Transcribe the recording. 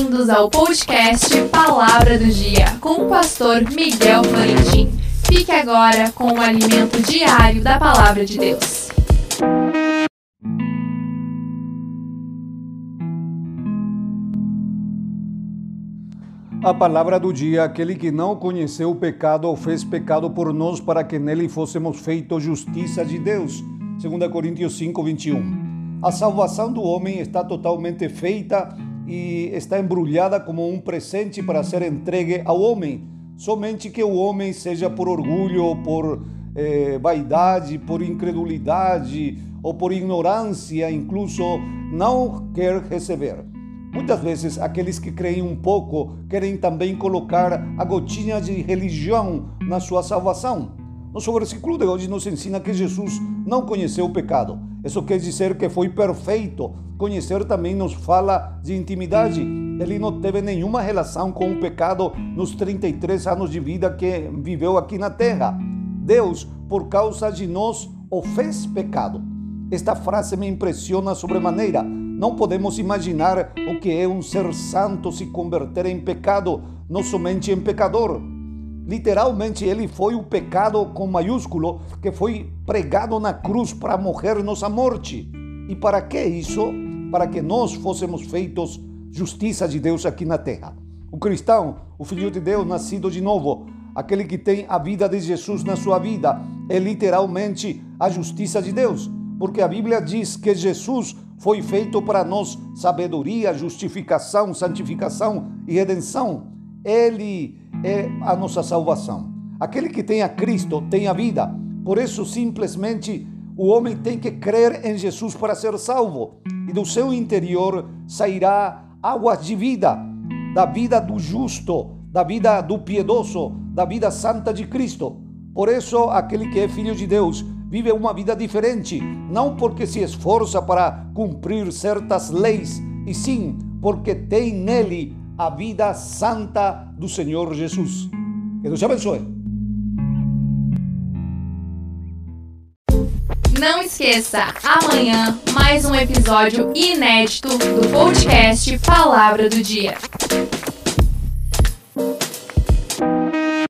Bem-vindos ao podcast Palavra do Dia com o pastor Miguel Florentin. Fique agora com o alimento diário da Palavra de Deus. A palavra do dia, aquele que não conheceu o pecado, o fez pecado por nós, para que nele fôssemos feitos justiça de Deus. 2 Coríntios 5, 21. A salvação do homem está totalmente feita e está embrulhada como um presente para ser entregue ao homem. Somente que o homem, seja por orgulho, por eh, vaidade, por incredulidade ou por ignorância, incluso, não quer receber. Muitas vezes, aqueles que creem um pouco querem também colocar a gotinha de religião na sua salvação. Nosso versículo de hoje nos ensina que Jesus não conheceu o pecado. Isso quer dizer que foi perfeito. Conhecer também nos fala de intimidade. Ele não teve nenhuma relação com o pecado nos 33 anos de vida que viveu aqui na terra. Deus, por causa de nós, o fez pecado. Esta frase me impressiona sobremaneira não podemos imaginar o que é um ser santo se converter em pecado, não somente em pecador. Literalmente, ele foi o pecado com maiúsculo que foi pregado na cruz para morrer nossa morte. E para que isso? Para que nós fôssemos feitos justiça de Deus aqui na terra. O cristão, o filho de Deus nascido de novo, aquele que tem a vida de Jesus na sua vida, é literalmente a justiça de Deus, porque a Bíblia diz que Jesus foi feito para nós sabedoria, justificação, santificação e redenção. Ele é a nossa salvação. Aquele que tem a Cristo tem a vida. Por isso, simplesmente, o homem tem que crer em Jesus para ser salvo. E do seu interior sairá águas de vida, da vida do justo, da vida do piedoso, da vida santa de Cristo. Por isso, aquele que é filho de Deus vive uma vida diferente, não porque se esforça para cumprir certas leis, e sim porque tem nele a vida santa do Senhor Jesus. Que Deus te abençoe. Não esqueça, amanhã mais um episódio inédito do podcast Palavra do Dia.